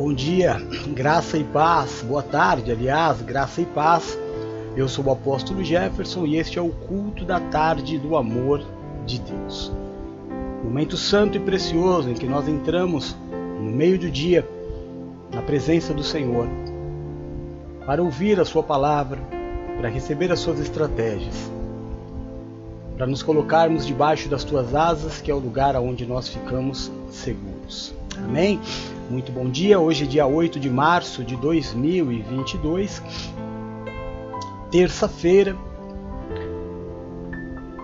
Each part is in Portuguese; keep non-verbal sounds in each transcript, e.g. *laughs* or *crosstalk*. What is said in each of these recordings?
Bom dia, graça e paz. Boa tarde, aliás, graça e paz. Eu sou o apóstolo Jefferson e este é o culto da tarde do amor de Deus. Momento santo e precioso em que nós entramos no meio do dia na presença do Senhor para ouvir a sua palavra, para receber as suas estratégias, para nos colocarmos debaixo das tuas asas, que é o lugar onde nós ficamos seguros. Amém? Muito bom dia. Hoje é dia 8 de março de 2022, terça-feira,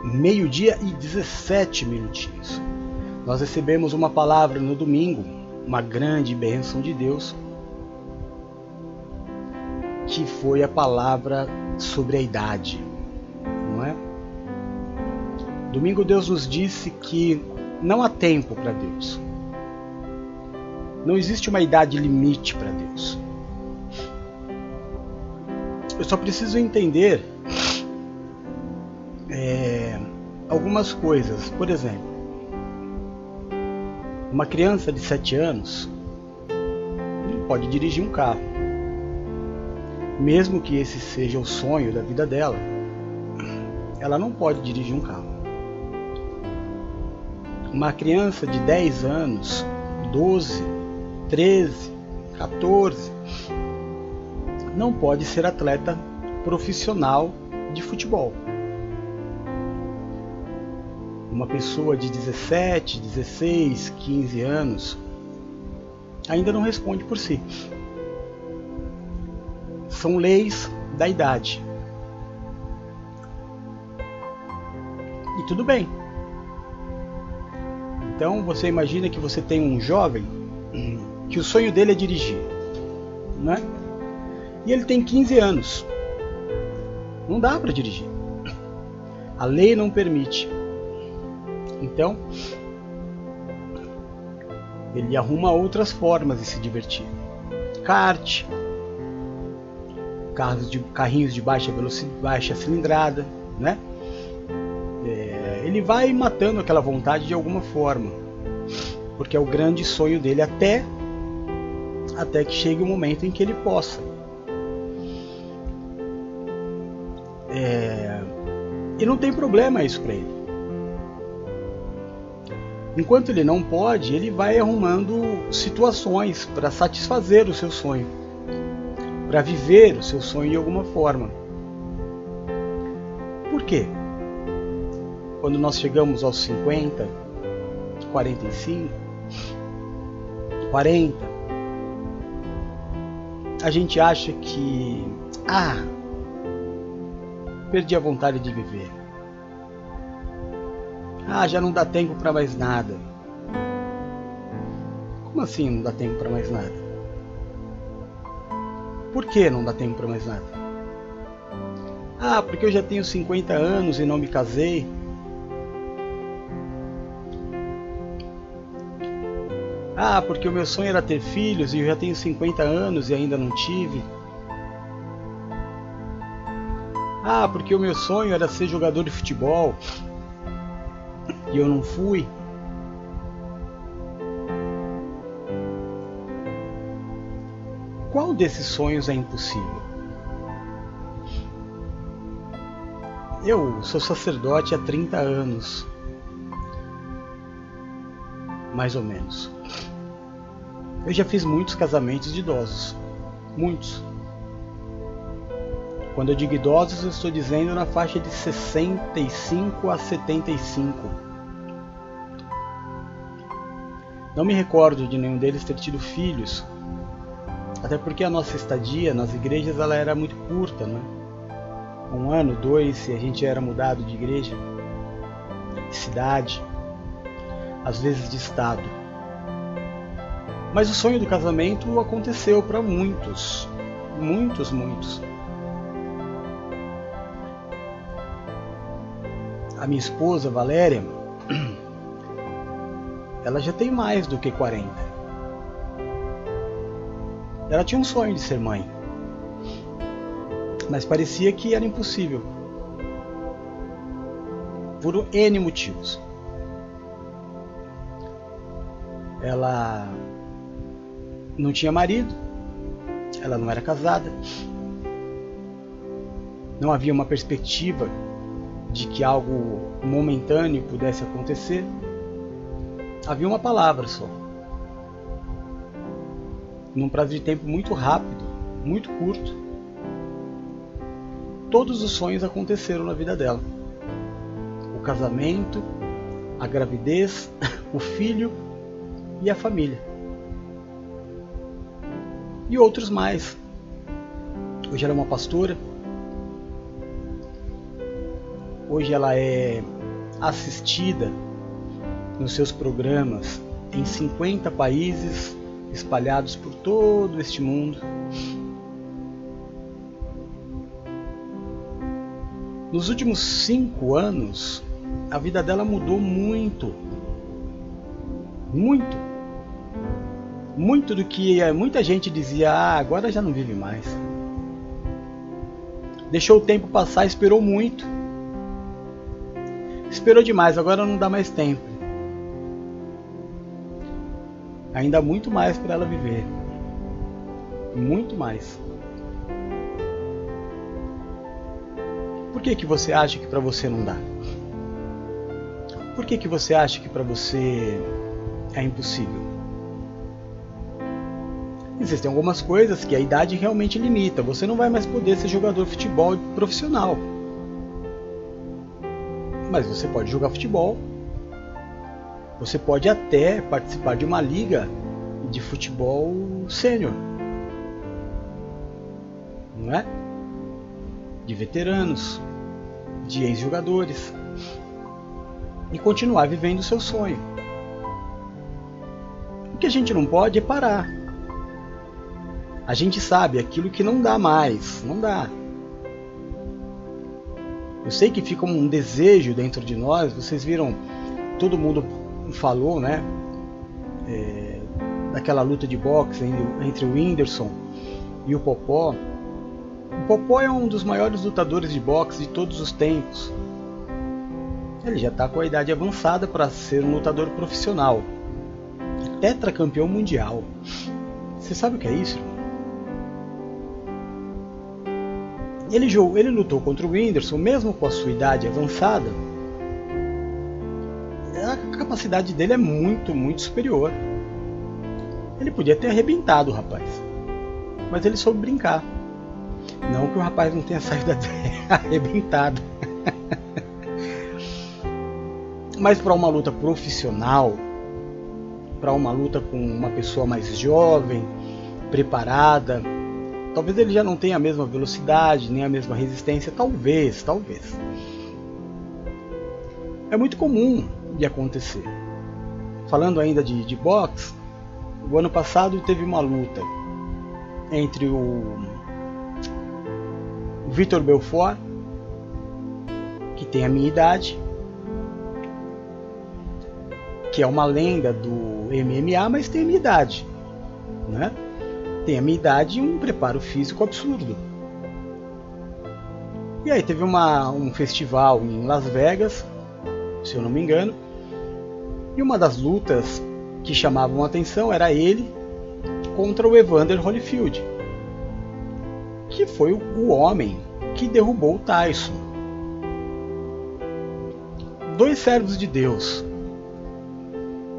meio-dia e 17 minutinhos. Nós recebemos uma palavra no domingo, uma grande bênção de Deus, que foi a palavra sobre a idade, não é? Domingo Deus nos disse que não há tempo para Deus. Não existe uma idade limite para Deus. Eu só preciso entender é, algumas coisas. Por exemplo, uma criança de 7 anos não pode dirigir um carro. Mesmo que esse seja o sonho da vida dela, ela não pode dirigir um carro. Uma criança de 10 anos, 12, 13, 14, não pode ser atleta profissional de futebol. Uma pessoa de 17, 16, 15 anos ainda não responde por si. São leis da idade. E tudo bem. Então você imagina que você tem um jovem *clears throat* que o sonho dele é dirigir, né? E ele tem 15 anos. Não dá para dirigir. A lei não permite. Então, ele arruma outras formas de se divertir. Kart, carros de, carrinhos de baixa velocidade, baixa cilindrada, né? É, ele vai matando aquela vontade de alguma forma, porque é o grande sonho dele até até que chegue o momento em que ele possa. É, e não tem problema isso para ele. Enquanto ele não pode, ele vai arrumando situações para satisfazer o seu sonho, para viver o seu sonho de alguma forma. Por quê? Quando nós chegamos aos 50, 45, 40, a gente acha que, ah, perdi a vontade de viver. Ah, já não dá tempo para mais nada. Como assim não dá tempo para mais nada? Por que não dá tempo para mais nada? Ah, porque eu já tenho 50 anos e não me casei. Ah, porque o meu sonho era ter filhos e eu já tenho 50 anos e ainda não tive. Ah, porque o meu sonho era ser jogador de futebol e eu não fui. Qual desses sonhos é impossível? Eu sou sacerdote há 30 anos, mais ou menos. Eu já fiz muitos casamentos de idosos, muitos. Quando eu digo idosos, eu estou dizendo na faixa de 65 a 75. Não me recordo de nenhum deles ter tido filhos, até porque a nossa estadia nas igrejas ela era muito curta, né? Um ano, dois, se a gente era mudado de igreja, de cidade, às vezes de estado. Mas o sonho do casamento aconteceu para muitos, muitos, muitos. a minha esposa Valéria, *clears throat* ela já tem mais do que 40. Ela tinha um sonho de ser mãe, mas parecia que era impossível. Por N motivos. Ela não tinha marido, ela não era casada, não havia uma perspectiva de que algo momentâneo pudesse acontecer. Havia uma palavra só. Num prazo de tempo muito rápido, muito curto, todos os sonhos aconteceram na vida dela: o casamento, a gravidez, *laughs* o filho e a família. E outros mais. Hoje ela é uma pastora. Hoje ela é assistida nos seus programas em 50 países espalhados por todo este mundo. Nos últimos cinco anos, a vida dela mudou muito. Muito. Muito do que muita gente dizia, ah, agora já não vive mais. Deixou o tempo passar, esperou muito. Esperou demais, agora não dá mais tempo. Ainda há muito mais para ela viver. Muito mais. Por que, que você acha que para você não dá? Por que, que você acha que para você é impossível? Existem algumas coisas que a idade realmente limita. Você não vai mais poder ser jogador de futebol profissional. Mas você pode jogar futebol. Você pode até participar de uma liga de futebol sênior. Não é? De veteranos, de ex-jogadores e continuar vivendo o seu sonho. O que a gente não pode é parar. A gente sabe aquilo que não dá mais, não dá. Eu sei que fica um desejo dentro de nós. Vocês viram, todo mundo falou, né? É, daquela luta de boxe entre o Whindersson e o Popó. O Popó é um dos maiores lutadores de boxe de todos os tempos. Ele já está com a idade avançada para ser um lutador profissional. Tetracampeão mundial. Você sabe o que é isso? Ele, ele lutou contra o Whindersson, mesmo com a sua idade avançada. A capacidade dele é muito, muito superior. Ele podia ter arrebentado o rapaz. Mas ele soube brincar. Não que o rapaz não tenha *laughs* saído arrebentado. *laughs* Mas para uma luta profissional, para uma luta com uma pessoa mais jovem, preparada, talvez ele já não tenha a mesma velocidade, nem a mesma resistência, talvez, talvez. É muito comum de acontecer. Falando ainda de, de boxe, o ano passado teve uma luta entre o Vitor Belfort, que tem a minha idade, que é uma lenda do MMA, mas tem a minha idade. Né? Tem a minha idade e um preparo físico absurdo. E aí teve uma, um festival em Las Vegas, se eu não me engano, e uma das lutas que chamavam a atenção era ele contra o Evander Holyfield, que foi o homem que derrubou o Tyson. Dois servos de Deus,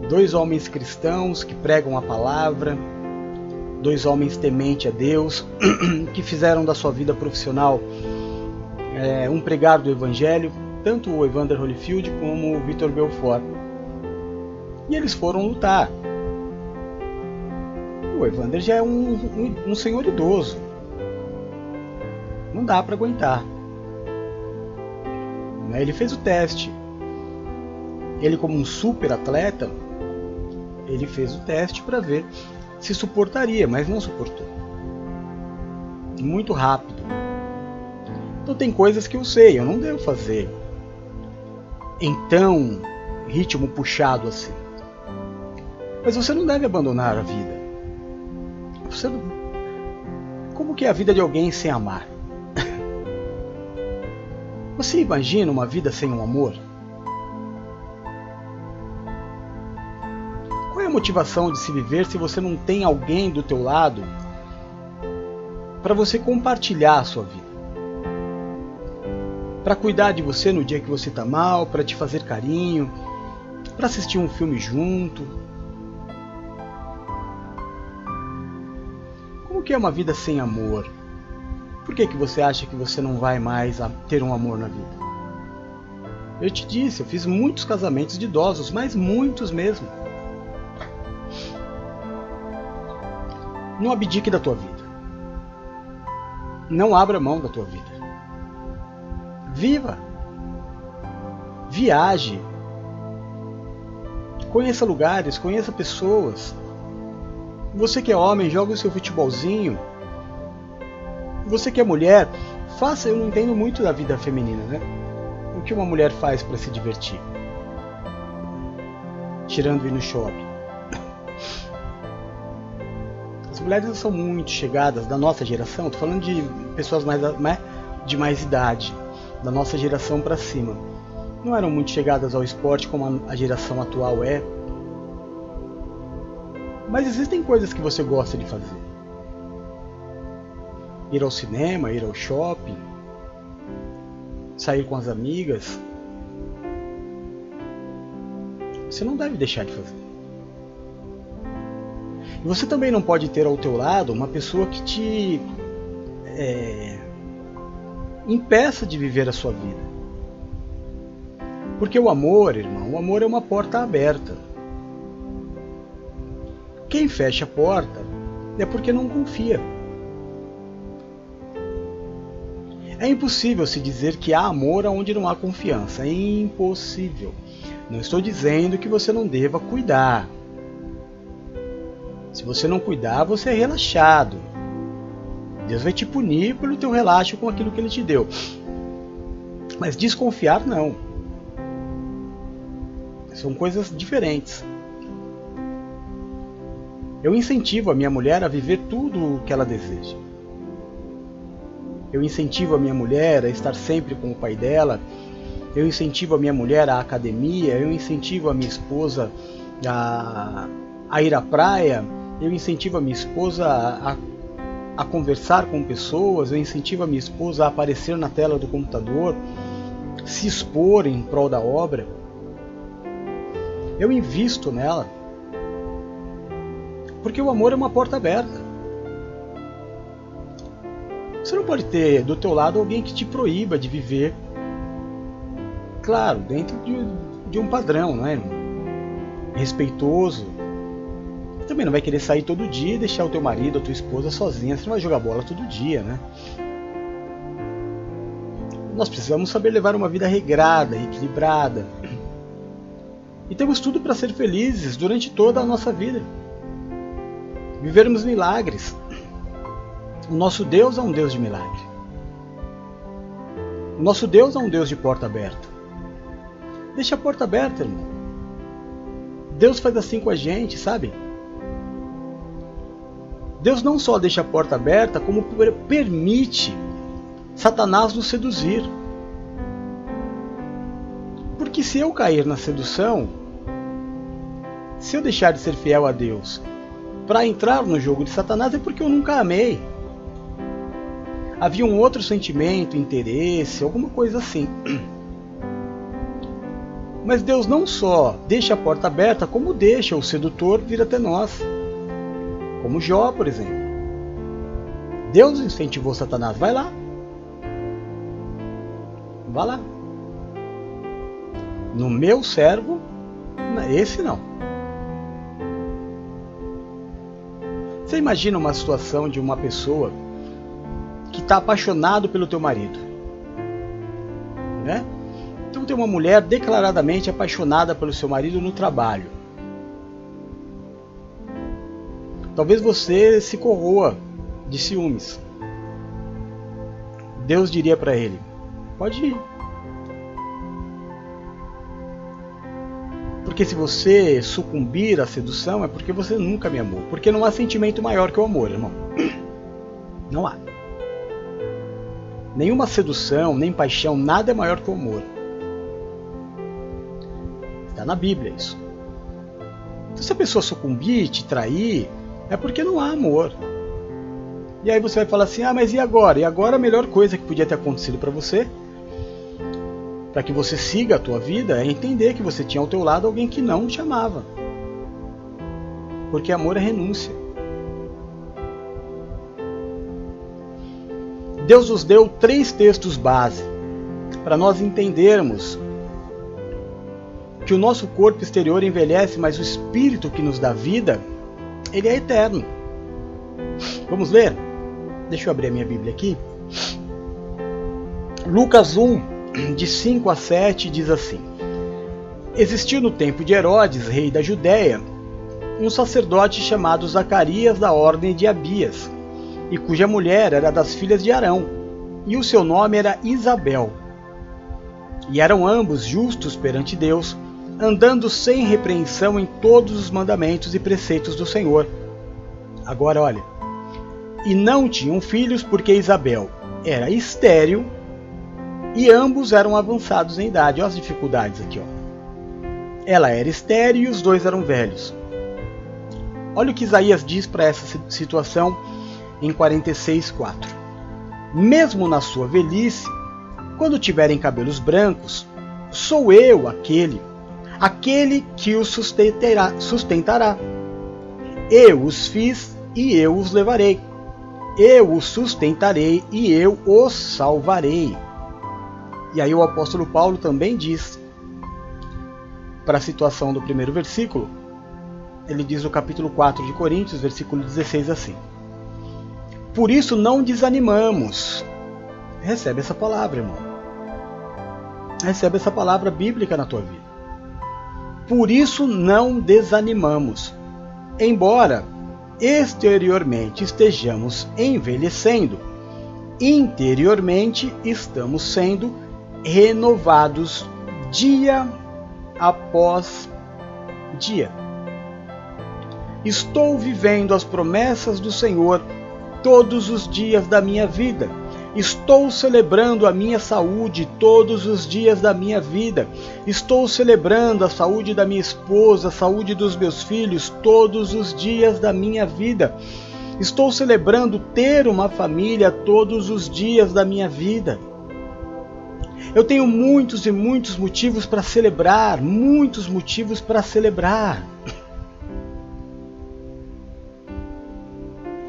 dois homens cristãos que pregam a palavra, dois homens tementes a Deus, *clears throat* que fizeram da sua vida profissional é, um pregar do Evangelho, tanto o Evander Holyfield como o Victor Belfort. E eles foram lutar. O Evander já é um, um, um senhor idoso. Não dá para aguentar. Ele fez o teste. Ele, como um super atleta, ele fez o teste para ver se suportaria, mas não suportou. Muito rápido. Então tem coisas que eu sei, eu não devo fazer em tão ritmo puxado assim. Mas você não deve abandonar a vida. Você não... Como que é a vida de alguém sem amar? *laughs* Você imagina uma vida sem um amor? Motivação de se viver se você não tem alguém do teu lado para você compartilhar a sua vida? Para cuidar de você no dia que você está mal, para te fazer carinho, para assistir um filme junto. Como que é uma vida sem amor? Por que, que você acha que você não vai mais ter um amor na vida? Eu te disse, eu fiz muitos casamentos de idosos, mas muitos mesmo. Não abdique da tua vida. Não abra mão da tua vida. Viva. Viaje. Conheça lugares, conheça pessoas. Você que é homem, joga o seu futebolzinho. Você que é mulher, faça. Eu não entendo muito da vida feminina, né? O que uma mulher faz para se divertir? Tirando ir no shopping. As mulheres são muito chegadas da nossa geração. Tô falando de pessoas mais né, de mais idade, da nossa geração para cima não eram muito chegadas ao esporte como a geração atual é. Mas existem coisas que você gosta de fazer. Ir ao cinema, ir ao shopping, sair com as amigas. Você não deve deixar de fazer. Você também não pode ter ao teu lado uma pessoa que te é, impeça de viver a sua vida. Porque o amor, irmão, o amor é uma porta aberta. Quem fecha a porta é porque não confia. É impossível se dizer que há amor onde não há confiança. É impossível. Não estou dizendo que você não deva cuidar. Se você não cuidar, você é relaxado. Deus vai te punir pelo teu relaxo com aquilo que ele te deu. Mas desconfiar não. São coisas diferentes. Eu incentivo a minha mulher a viver tudo o que ela deseja. Eu incentivo a minha mulher a estar sempre com o pai dela. Eu incentivo a minha mulher à academia. Eu incentivo a minha esposa a, a ir à praia. Eu incentivo a minha esposa a, a conversar com pessoas. Eu incentivo a minha esposa a aparecer na tela do computador, se expor em prol da obra eu invisto nela. Porque o amor é uma porta aberta. Você não pode ter do teu lado alguém que te proíba de viver, claro, dentro de, de um padrão, não é? Respeitoso. Também não vai querer sair todo dia e deixar o teu marido, a tua esposa sozinha. Você não vai jogar bola todo dia, né? Nós precisamos saber levar uma vida regrada, equilibrada. E temos tudo para ser felizes durante toda a nossa vida. Vivermos milagres. O nosso Deus é um Deus de milagre. O nosso Deus é um Deus de porta aberta. Deixa a porta aberta, irmão. Deus faz assim com a gente, sabe? Deus não só deixa a porta aberta, como permite Satanás nos seduzir. Porque se eu cair na sedução, se eu deixar de ser fiel a Deus para entrar no jogo de Satanás é porque eu nunca amei. Havia um outro sentimento, interesse, alguma coisa assim. Mas Deus não só deixa a porta aberta, como deixa o sedutor vir até nós. Como Jó, por exemplo. Deus incentivou Satanás, vai lá. Vai lá. No meu servo, esse não. Você imagina uma situação de uma pessoa que está apaixonado pelo teu marido, né? Então tem uma mulher declaradamente apaixonada pelo seu marido no trabalho. Talvez você se corroa de ciúmes. Deus diria para ele: pode ir, Porque se você sucumbir à sedução é porque você nunca me amou. Porque não há sentimento maior que o amor, irmão. *clears throat* Não há. Nenhuma sedução, nem paixão, nada é maior que o amor. Está na Bíblia isso. Então, se a pessoa sucumbir, te trair, é porque não há amor. E aí você vai falar assim: ah, mas e agora? E agora a melhor coisa que podia ter acontecido para você, para que você siga a tua vida, é entender que você tinha ao teu lado alguém que não te amava. Porque amor é renúncia. Deus nos deu três textos base para nós entendermos que o nosso corpo exterior envelhece, mas o espírito que nos dá vida, ele é eterno. Vamos ler? Deixa eu abrir a minha Bíblia aqui. Lucas 1, de 5 a 7, diz assim: Existiu no tempo de Herodes, rei da Judéia, um sacerdote chamado Zacarias da ordem de Abias, e cuja mulher era das filhas de Arão, e o seu nome era Isabel. E eram ambos justos perante Deus, andando sem repreensão em todos os mandamentos e preceitos do Senhor. Agora olha, e não tinham filhos porque Isabel era estéril e ambos eram avançados em idade. Olha as dificuldades aqui. Ó. Ela era estéril e os dois eram velhos. Olha o que Isaías diz para essa situação em 46:4. Mesmo na sua velhice, quando tiverem cabelos brancos, sou eu aquele, aquele que os sustentará, sustentará. Eu os fiz e eu os levarei. Eu os sustentarei e eu os salvarei. E aí o apóstolo Paulo também diz, para a situação do primeiro versículo, ele diz no capítulo 4 de Coríntios, versículo 16 assim: por isso não desanimamos. Recebe essa palavra, irmão. Recebe essa palavra bíblica na tua vida. Por isso não desanimamos. Embora exteriormente estejamos envelhecendo, interiormente estamos sendo renovados dia após dia. Estou vivendo as promessas do Senhor todos os dias da minha vida. Estou celebrando a minha saúde todos os dias da minha vida. Estou celebrando a saúde da minha esposa, a saúde dos meus filhos todos os dias da minha vida. Estou celebrando ter uma família todos os dias da minha vida. Eu tenho muitos e muitos motivos para celebrar, muitos motivos para celebrar.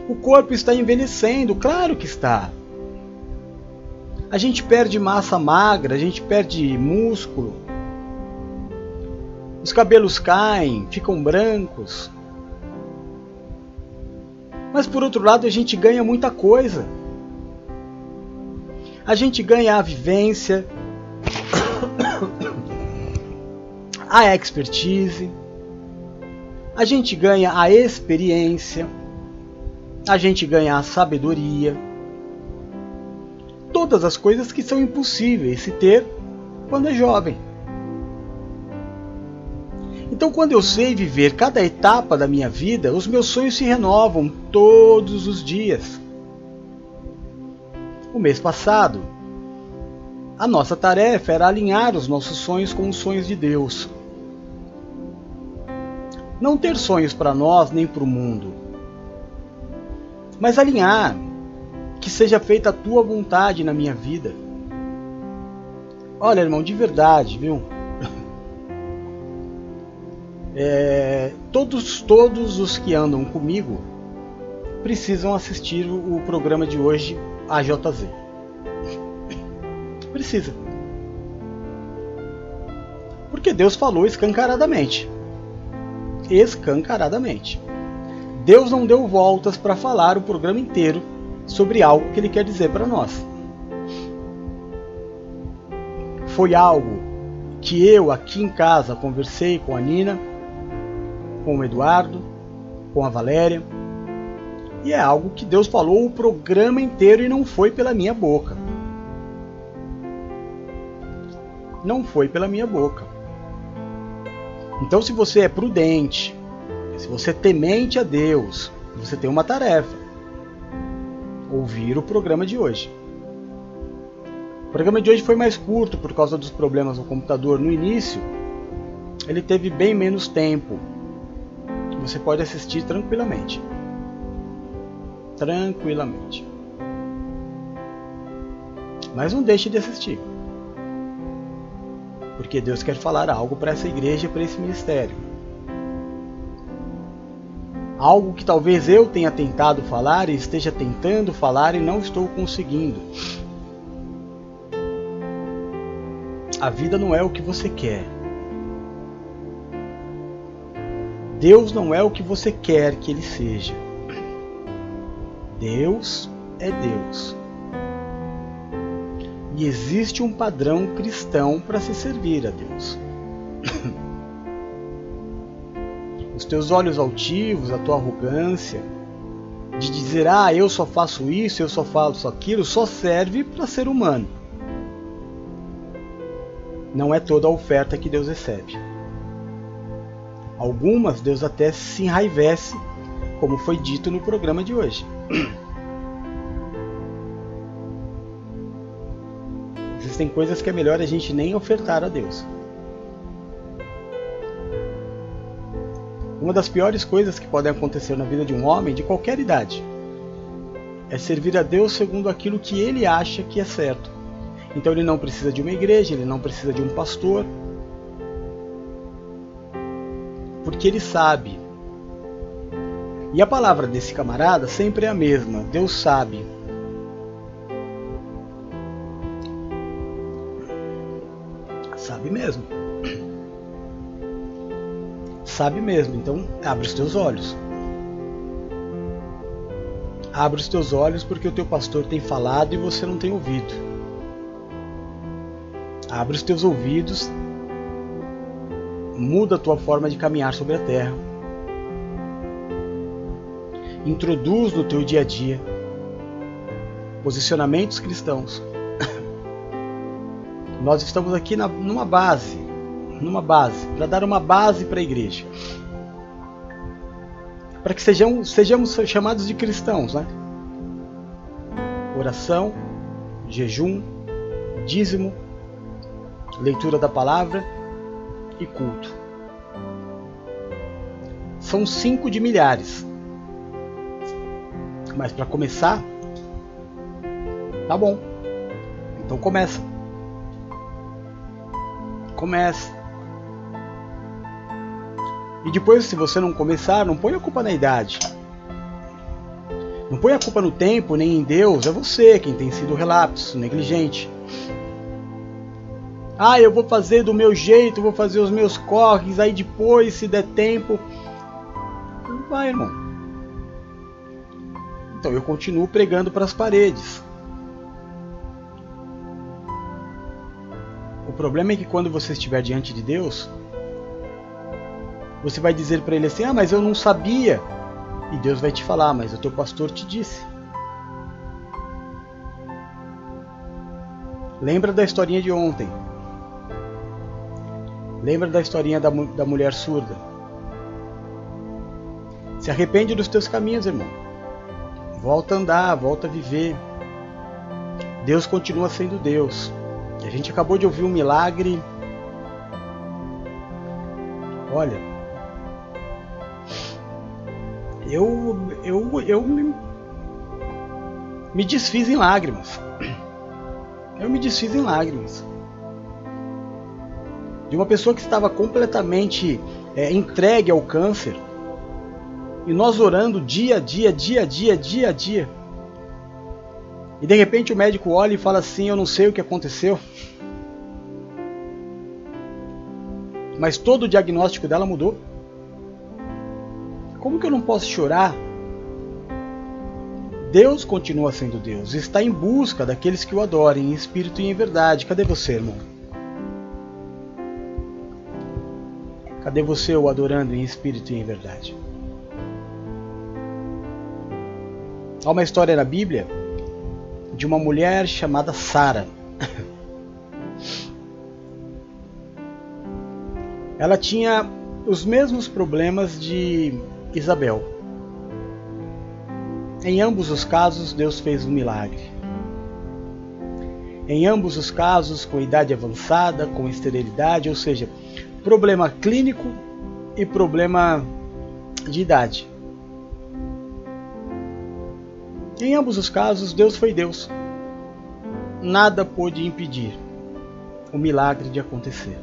O corpo está envelhecendo, claro que está. A gente perde massa magra, a gente perde músculo. Os cabelos caem, ficam brancos. Mas por outro lado, a gente ganha muita coisa. A gente ganha a vivência, *coughs* a expertise, a gente ganha a experiência a gente ganhar sabedoria, todas as coisas que são impossíveis se ter quando é jovem. Então, quando eu sei viver cada etapa da minha vida, os meus sonhos se renovam todos os dias. O mês passado, a nossa tarefa era alinhar os nossos sonhos com os sonhos de Deus. Não ter sonhos para nós nem para o mundo, mas alinhar, que seja feita a tua vontade na minha vida. Olha, irmão, de verdade, viu? *laughs* É, todos, todos os que andam comigo precisam assistir o, programa de hoje, AJZ. *coughs* Precisa. Porque Deus falou escancaradamente. Escancaradamente. Deus não deu voltas para falar o programa inteiro sobre algo que Ele quer dizer para nós. Foi algo que eu aqui em casa conversei com a Nina, com o Eduardo, com a Valéria, e é algo que Deus falou o programa inteiro e não foi pela minha boca. Não foi pela minha boca. Então, se você é prudente, se você é temente a Deus, você tem uma tarefa: ouvir o programa de hoje. O programa de hoje foi mais curto por causa dos problemas no computador no início. Ele teve bem menos tempo. você pode assistir tranquilamente. Tranquilamente. Mas não deixe de assistir. Porque Deus quer falar algo para essa igreja, para esse ministério. Algo que talvez eu tenha tentado falar e esteja tentando falar e não estou conseguindo. A vida não é o que você quer. Deus não é o que você quer que ele seja. Deus é Deus. E existe um padrão cristão para se servir a Deus. Teus olhos altivos, a tua arrogância, de dizer, ah, eu só faço isso, eu só faço aquilo, só serve para ser humano. Não é toda a oferta que Deus recebe. Algumas Deus até se enraivece, como foi dito no programa de hoje. Existem coisas que é melhor a gente nem ofertar a Deus. Uma das piores coisas que podem acontecer na vida de um homem de qualquer idade é servir a Deus segundo aquilo que ele acha que é certo. Então ele não precisa de uma igreja, ele não precisa de um pastor, porque ele sabe. E a palavra desse camarada sempre é a mesma: Deus sabe. Sabe mesmo sabe mesmo. Então, abre os teus olhos. Abre os teus olhos porque o teu pastor tem falado e você não tem ouvido. Abre os teus ouvidos. Muda a tua forma de caminhar sobre a terra. Introduz no teu dia a dia posicionamentos cristãos. *coughs* Nós estamos aqui na, numa base numa base, para dar uma base para a igreja. Para que sejamos, sejamos chamados de cristãos, né? Oração, jejum, dízimo, leitura da palavra e culto. São cinco de milhares. Mas para começar, tá bom. Então começa. Começa. E depois, se você não começar, não põe a culpa na idade. Não põe a culpa no tempo, nem em Deus. É você quem tem sido relapso, negligente. Ah, eu vou fazer do meu jeito, vou fazer os meus corres, aí depois, se der tempo. Vai, irmão. Então eu continuo pregando para as paredes. O problema é que quando você estiver diante de Deus, você vai dizer para ele assim: Ah, mas eu não sabia. E Deus vai te falar: Mas o teu pastor te disse. Lembra da historinha de ontem. Lembra da historinha da, da mulher surda. Se arrepende dos teus caminhos, irmão. Volta a andar, volta a viver. Deus continua sendo Deus. A gente acabou de ouvir um milagre. Olha, eu, eu, eu me, me desfiz em lágrimas. Eu me desfiz em lágrimas. De uma pessoa que estava completamente é, entregue ao câncer. E nós orando dia a dia, dia a dia, dia a dia. E de repente o médico olha e fala assim: Eu não sei o que aconteceu. Mas todo o diagnóstico dela mudou. Como que eu não posso chorar? Deus continua sendo Deus, está em busca daqueles que o adorem em espírito e em verdade. Cadê você, irmão? Cadê você o adorando em espírito e em verdade? Há uma história na Bíblia de uma mulher chamada Sara. Ela tinha os mesmos problemas de Isabel. Em ambos os casos, Deus fez um milagre. Em ambos os casos, com idade avançada, com esterilidade, ou seja, problema clínico e problema de idade. Em ambos os casos, Deus foi Deus. Nada pôde impedir o milagre de acontecer.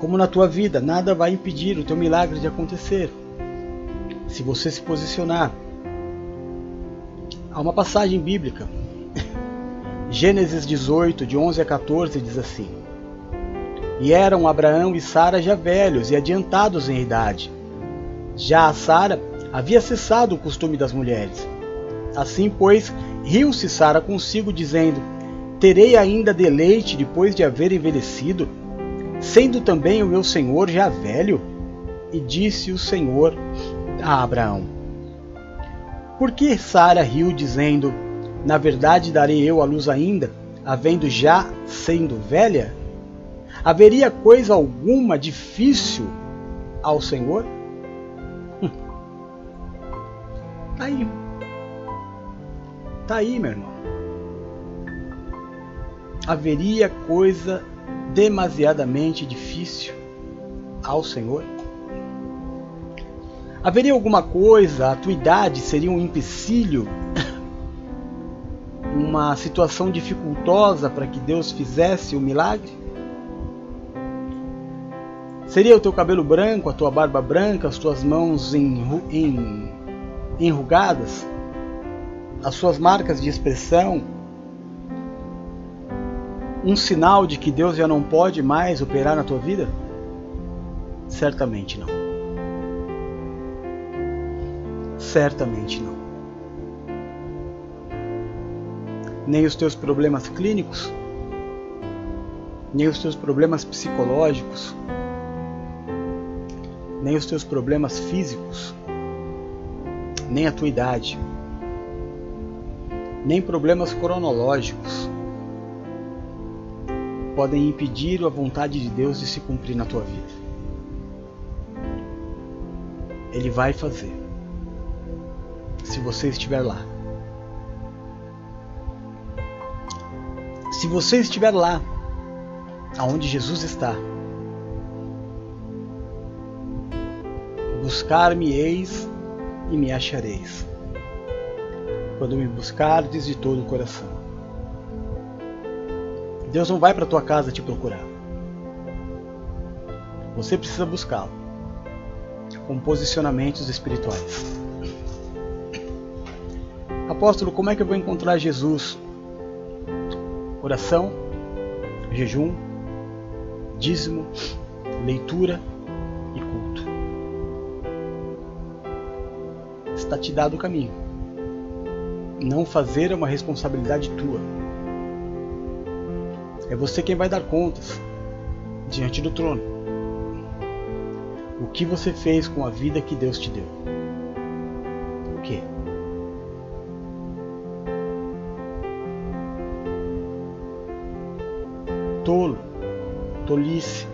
Como na tua vida, nada vai impedir o teu milagre de acontecer. Se você se posicionar. Há uma passagem bíblica, *laughs* Gênesis 18, de 11 a 14, diz assim: E eram Abraão e Sara já velhos e adiantados em idade. Já a Sara havia cessado o costume das mulheres. Assim, pois, riu-se Sara consigo, dizendo: Terei ainda deleite depois de haver envelhecido, sendo também o meu senhor já velho? E disse o Senhor a Abraão: Por que Sara riu, dizendo: Na verdade darei eu a luz ainda, havendo já sendo velha? Haveria coisa alguma difícil ao Senhor? Tá aí. Tá aí, meu irmão. Haveria coisa demasiadamente difícil ao Senhor? Haveria alguma coisa, a tua idade seria um empecilho, *coughs* uma situação dificultosa para que Deus fizesse o milagre? Seria o teu cabelo branco, a tua barba branca, as tuas mãos enrugadas, as suas marcas de expressão, um sinal de que Deus já não pode mais operar na tua vida? Certamente não. Certamente não. Nem os teus problemas clínicos, nem os teus problemas psicológicos, nem os teus problemas físicos nem a tua idade, nem problemas cronológicos podem impedir a vontade de Deus de se cumprir na tua vida. Ele vai fazer, se você estiver lá. Se você estiver lá, aonde Jesus está, buscar-me-eis e me achareis, quando me buscardes de todo o coração. Deus não vai para tua casa te procurar. Você precisa buscá-lo com posicionamentos espirituais. Apóstolo, como é que eu vou encontrar Jesus? Oração, jejum, dízimo, leitura está te dado o caminho. Não fazer é uma responsabilidade tua. É você quem vai dar contas diante do trono. O que você fez com a vida que Deus te deu? O que? Tolo, tolice,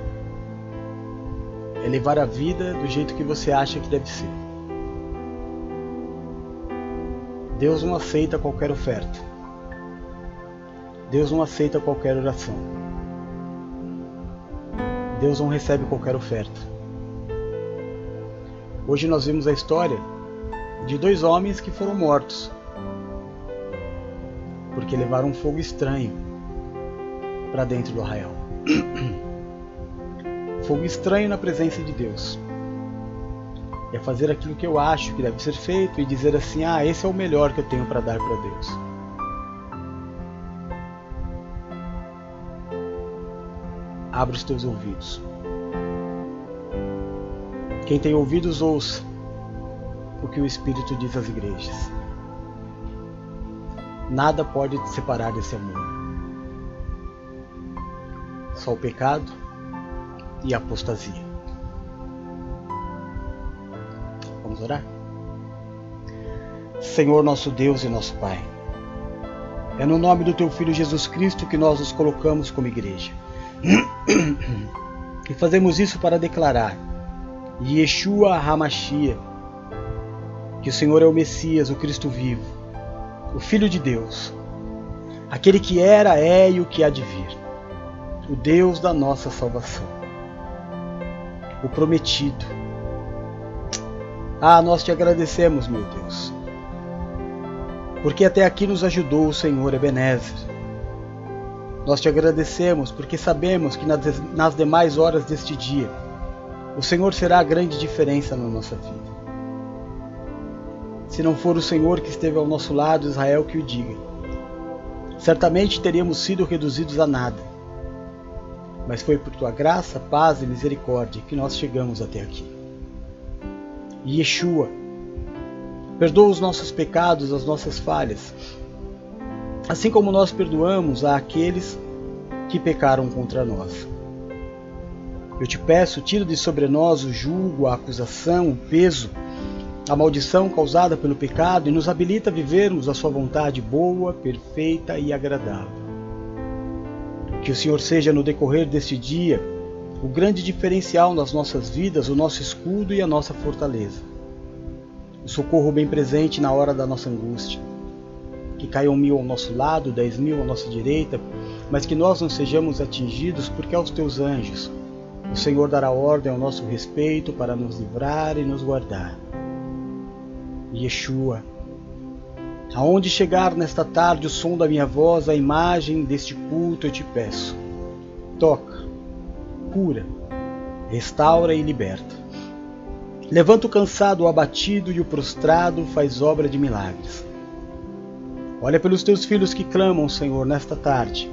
é levar a vida do jeito que você acha que deve ser. Deus não aceita qualquer oferta. Deus não aceita qualquer oração. Deus não recebe qualquer oferta. Hoje nós vimos a história de dois homens que foram mortos porque levaram um fogo estranho para dentro do arraial. *clears throat* fogo estranho na presença de Deus é fazer aquilo que eu acho que deve ser feito e dizer assim: ah, esse é o melhor que eu tenho para dar para Deus. Abra os teus ouvidos. Quem tem ouvidos, ouça o que o Espírito diz às igrejas. Nada pode te separar desse amor. Só o pecado e a apostasia. Vamos orar? Senhor nosso Deus e nosso Pai, é no nome do Teu Filho Jesus Cristo que nós nos colocamos como igreja. *clears throat* E fazemos isso para declarar Yeshua Hamashia, que o Senhor é o Messias, o Cristo vivo, o Filho de Deus, aquele que era, é e o que há de vir, o Deus da nossa salvação, o prometido, Ah, nós te agradecemos, meu Deus, porque até aqui nos ajudou o Senhor Ebenezer. Nós te agradecemos porque sabemos que nas demais horas deste dia o Senhor será a grande diferença na nossa vida. Se não for o Senhor que esteve ao nosso lado, Israel que o diga. Certamente teríamos sido reduzidos a nada. Mas foi por tua graça, paz e misericórdia que nós chegamos até aqui. Yeshua, perdoa os nossos pecados, as nossas falhas, assim como nós perdoamos a aqueles que pecaram contra nós. Eu te peço, tira de sobre nós o julgo, a acusação, o peso, a maldição causada pelo pecado e nos habilita a vivermos a Sua vontade boa, perfeita e agradável. Que o Senhor seja no decorrer deste dia o grande diferencial nas nossas vidas, o nosso escudo e a nossa fortaleza. O socorro bem presente na hora da nossa angústia. Que caiam mil ao nosso lado, dez mil à nossa direita, mas que nós não sejamos atingidos, porque aos teus anjos o Senhor dará ordem ao nosso respeito para nos livrar e nos guardar. Yeshua, aonde chegar nesta tarde o som da minha voz, a imagem deste culto, eu te peço. Toca, cura, restaura e liberta. Levanta o cansado, o abatido e o prostrado, faz obra de milagres. Olha pelos teus filhos que clamam, Senhor, nesta tarde,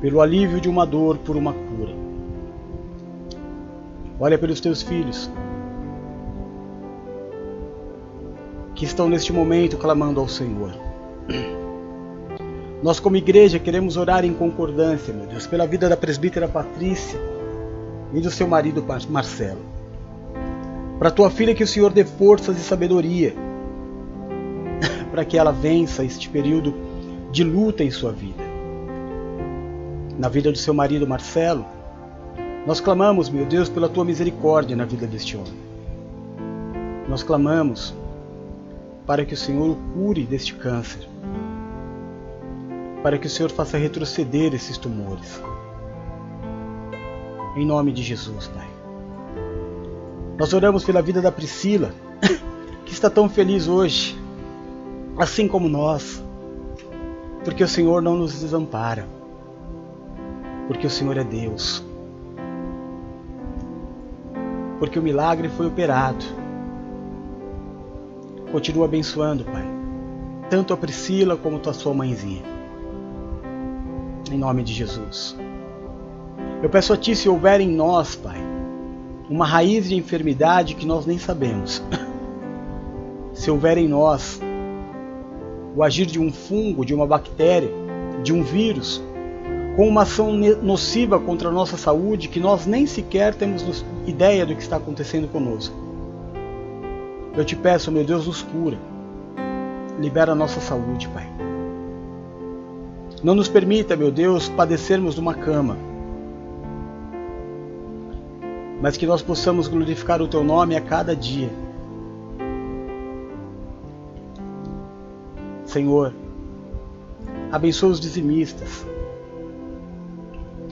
pelo alívio de uma dor, por uma cura. Olha pelos teus filhos que estão neste momento clamando ao Senhor. Nós, como igreja, queremos orar em concordância, meu Deus, pela vida da presbítera Patrícia e do seu marido Marcelo. Para tua filha, que o Senhor dê forças e sabedoria para que ela vença este período de luta em sua vida. Na vida do seu marido Marcelo, nós clamamos, meu Deus, pela tua misericórdia na vida deste homem. Nós clamamos para que o Senhor o cure deste câncer, para que o Senhor faça retroceder esses tumores. Em nome de Jesus, Pai. Nós oramos pela vida da Priscila, *coughs* que está tão feliz hoje, assim como nós, porque o Senhor não nos desampara, porque o Senhor é Deus porque o milagre foi operado. Continua abençoando, Pai, tanto a Priscila como a sua mãezinha. Em nome de Jesus. Eu peço a Ti, se houver em nós, Pai, uma raiz de enfermidade que nós nem sabemos, *laughs* se houver em nós o agir de um fungo, de uma bactéria, de um vírus, com uma ação nociva contra a nossa saúde que nós nem sequer temos ideia do que está acontecendo conosco. Eu te peço, meu Deus, nos cura. Libera a nossa saúde, Pai. Não nos permita, meu Deus, padecermos de uma cama, mas que nós possamos glorificar o Teu nome a cada dia. Senhor, abençoa os dizimistas,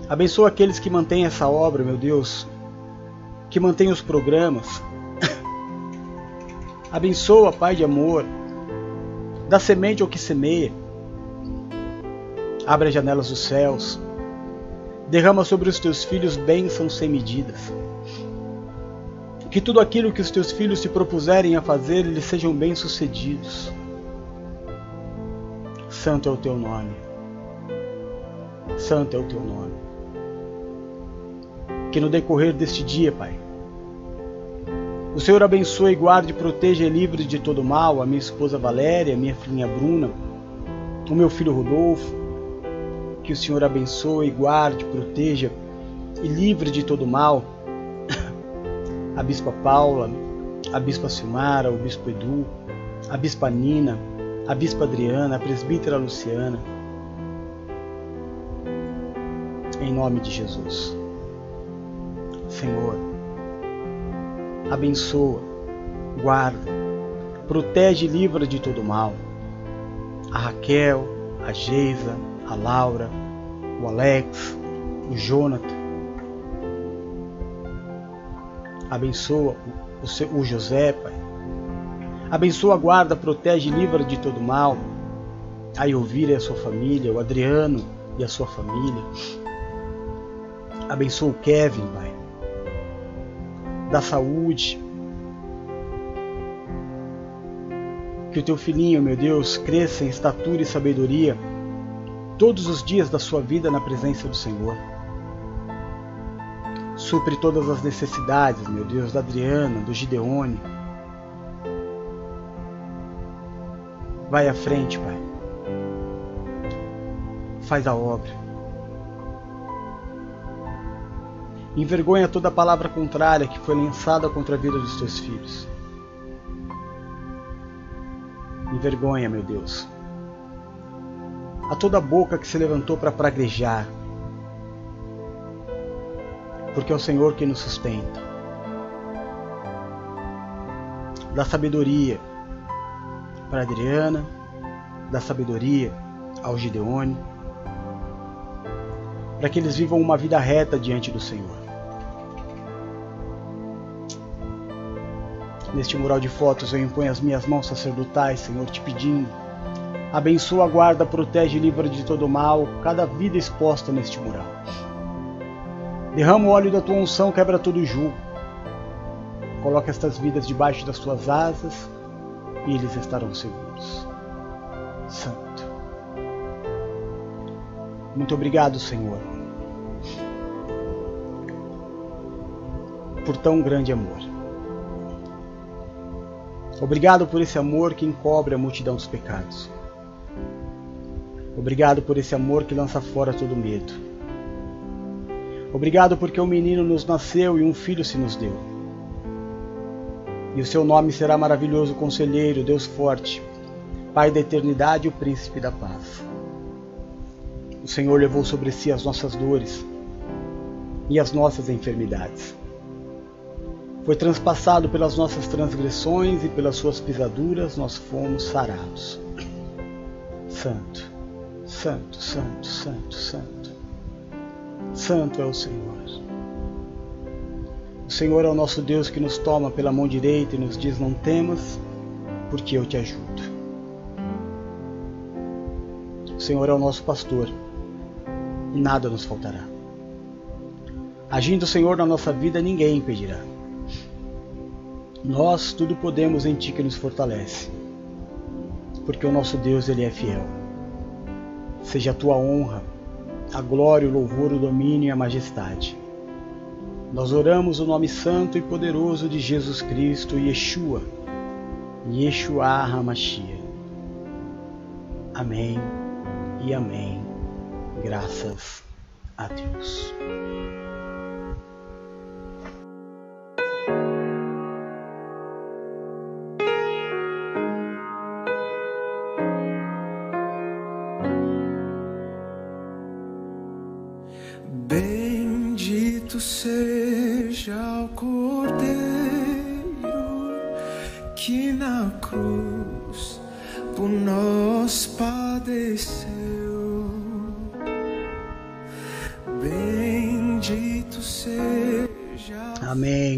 Abençoa aqueles que mantêm essa obra, meu Deus, que mantêm os programas. *coughs* Abençoa, Pai de amor, dá semente ao que semeia. Abre as janelas dos céus, derrama sobre os teus filhos bênçãos sem medidas. Que tudo aquilo que os teus filhos se propuserem a fazer, eles sejam bem-sucedidos. Santo é o teu nome. Santo é o teu nome que no decorrer deste dia, Pai, o Senhor abençoe, guarde, proteja e livre de todo mal a minha esposa Valéria, minha filhinha Bruna, o meu filho Rodolfo. Que o Senhor abençoe, guarde, proteja e livre de todo mal *coughs* a Bispa Paula, a Bispa Silmara, o Bispo Edu, a Bispa Nina, a Bispa Adriana, a Presbítera Luciana. Em nome de Jesus. Senhor. Abençoa, guarda, protege e livra de todo mal. A Raquel, a Geisa, a Laura, o Alex, o Jonathan. Abençoa o, José, Pai. Abençoa, guarda, protege e livra de todo mal. A Elvira e a sua família, o Adriano e a sua família. Abençoa o Kevin, Pai. Da saúde. Que o teu filhinho, meu Deus, cresça em estatura e sabedoria todos os dias da sua vida na presença do Senhor. Supre todas as necessidades, meu Deus, da Adriana, do Gideone. Vai à frente, Pai. Faz a obra. Envergonha toda palavra contrária que foi lançada contra a vida dos teus filhos. Envergonha, meu Deus, a toda boca que se levantou para praguejar, porque é o Senhor que nos sustenta. Dá sabedoria para Adriana, dá sabedoria ao Gideone, para que eles vivam uma vida reta diante do Senhor. Neste mural de fotos eu imponho as minhas mãos sacerdotais, Senhor, te pedindo. Abençoa, guarda, protege e livra de todo mal cada vida exposta neste mural. Derrama o óleo da tua unção, quebra todo o jugo. Coloca estas vidas debaixo das tuas asas e eles estarão seguros. Santo. Muito obrigado, Senhor, por tão grande amor. Obrigado por esse amor que encobre a multidão dos pecados. Obrigado por esse amor que lança fora todo medo. Obrigado porque um menino nos nasceu e um filho se nos deu. E o seu nome será maravilhoso conselheiro, Deus forte, Pai da eternidade e o príncipe da paz. O Senhor levou sobre si as nossas dores e as nossas enfermidades. Foi transpassado pelas nossas transgressões e pelas suas pisaduras nós fomos sarados. Santo, santo, santo, santo, santo. Santo é o Senhor. O Senhor é o nosso Deus que nos toma pela mão direita e nos diz: Não temas, porque eu te ajudo. O Senhor é o nosso pastor e nada nos faltará. Agindo o Senhor na nossa vida, ninguém impedirá. Nós tudo podemos em Ti que nos fortalece, porque o nosso Deus ele é fiel. Seja a tua honra a glória, o louvor, o domínio e a majestade. Nós oramos o nome santo e poderoso de Jesus Cristo, Yeshua, Yeshua HaMashiach. Amém e amém. Graças a Deus.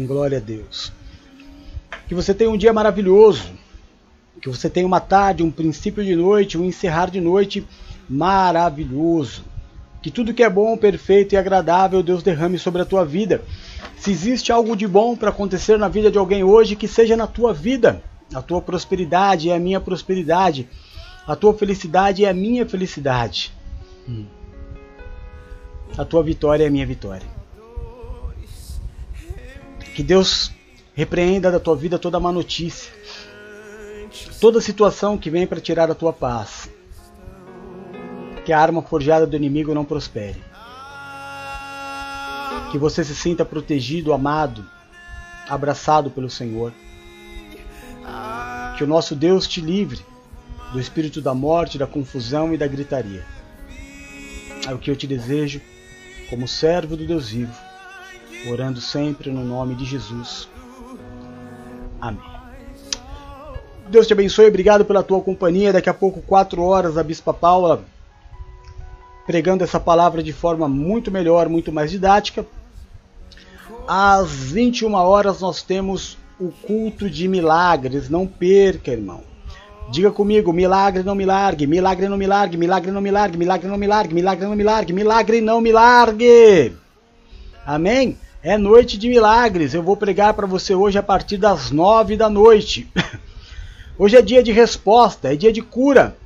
Glória a Deus. Que você tenha um dia maravilhoso. Que você tenha uma tarde, um princípio de noite, um encerrar de noite maravilhoso. Que tudo que é bom, perfeito e agradável Deus derrame sobre a tua vida. Se existe algo de bom para acontecer na vida de alguém hoje, que seja na tua vida. A tua prosperidade é a minha prosperidade. A tua felicidade é a minha felicidade. Hum. A tua vitória é a minha vitória. Que Deus repreenda da tua vida toda má notícia, toda situação que vem para tirar a tua paz. Que a arma forjada do inimigo não prospere. Que você se sinta protegido, amado, abraçado pelo Senhor. Que o nosso Deus te livre do espírito da morte, da confusão e da gritaria. É o que eu te desejo como servo do Deus vivo orando sempre no nome de Jesus. Amém. Deus te abençoe, obrigado pela tua companhia. Daqui a pouco, 4 horas, a Bispa Paula pregando essa palavra de forma muito melhor, muito mais didática. Às 21 horas, nós temos o culto de milagres. Não perca, irmão. Diga comigo, milagre não me largue, milagre não me largue, milagre não me largue, milagre não me largue, milagre não me largue, milagre não me largue. Amém? É noite de milagres. Eu vou pregar para você hoje a partir das nove da noite. *laughs* Hoje é dia de resposta, é dia de cura,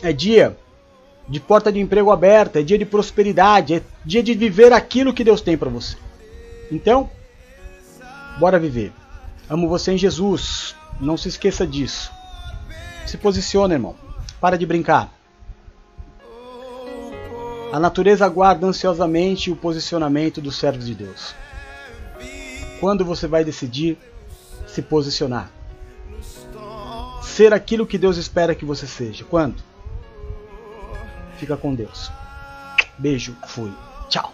é dia de porta de emprego aberta, é dia de prosperidade, é dia de viver aquilo que Deus tem para você. Então, bora viver. Amo você em Jesus. Não se esqueça disso. Se posiciona, irmão. Para de brincar. A natureza aguarda ansiosamente o posicionamento dos servos de Deus. Quando você vai decidir se posicionar? Ser aquilo que Deus espera que você seja. Quando? Fica com Deus. Beijo, fui. Tchau.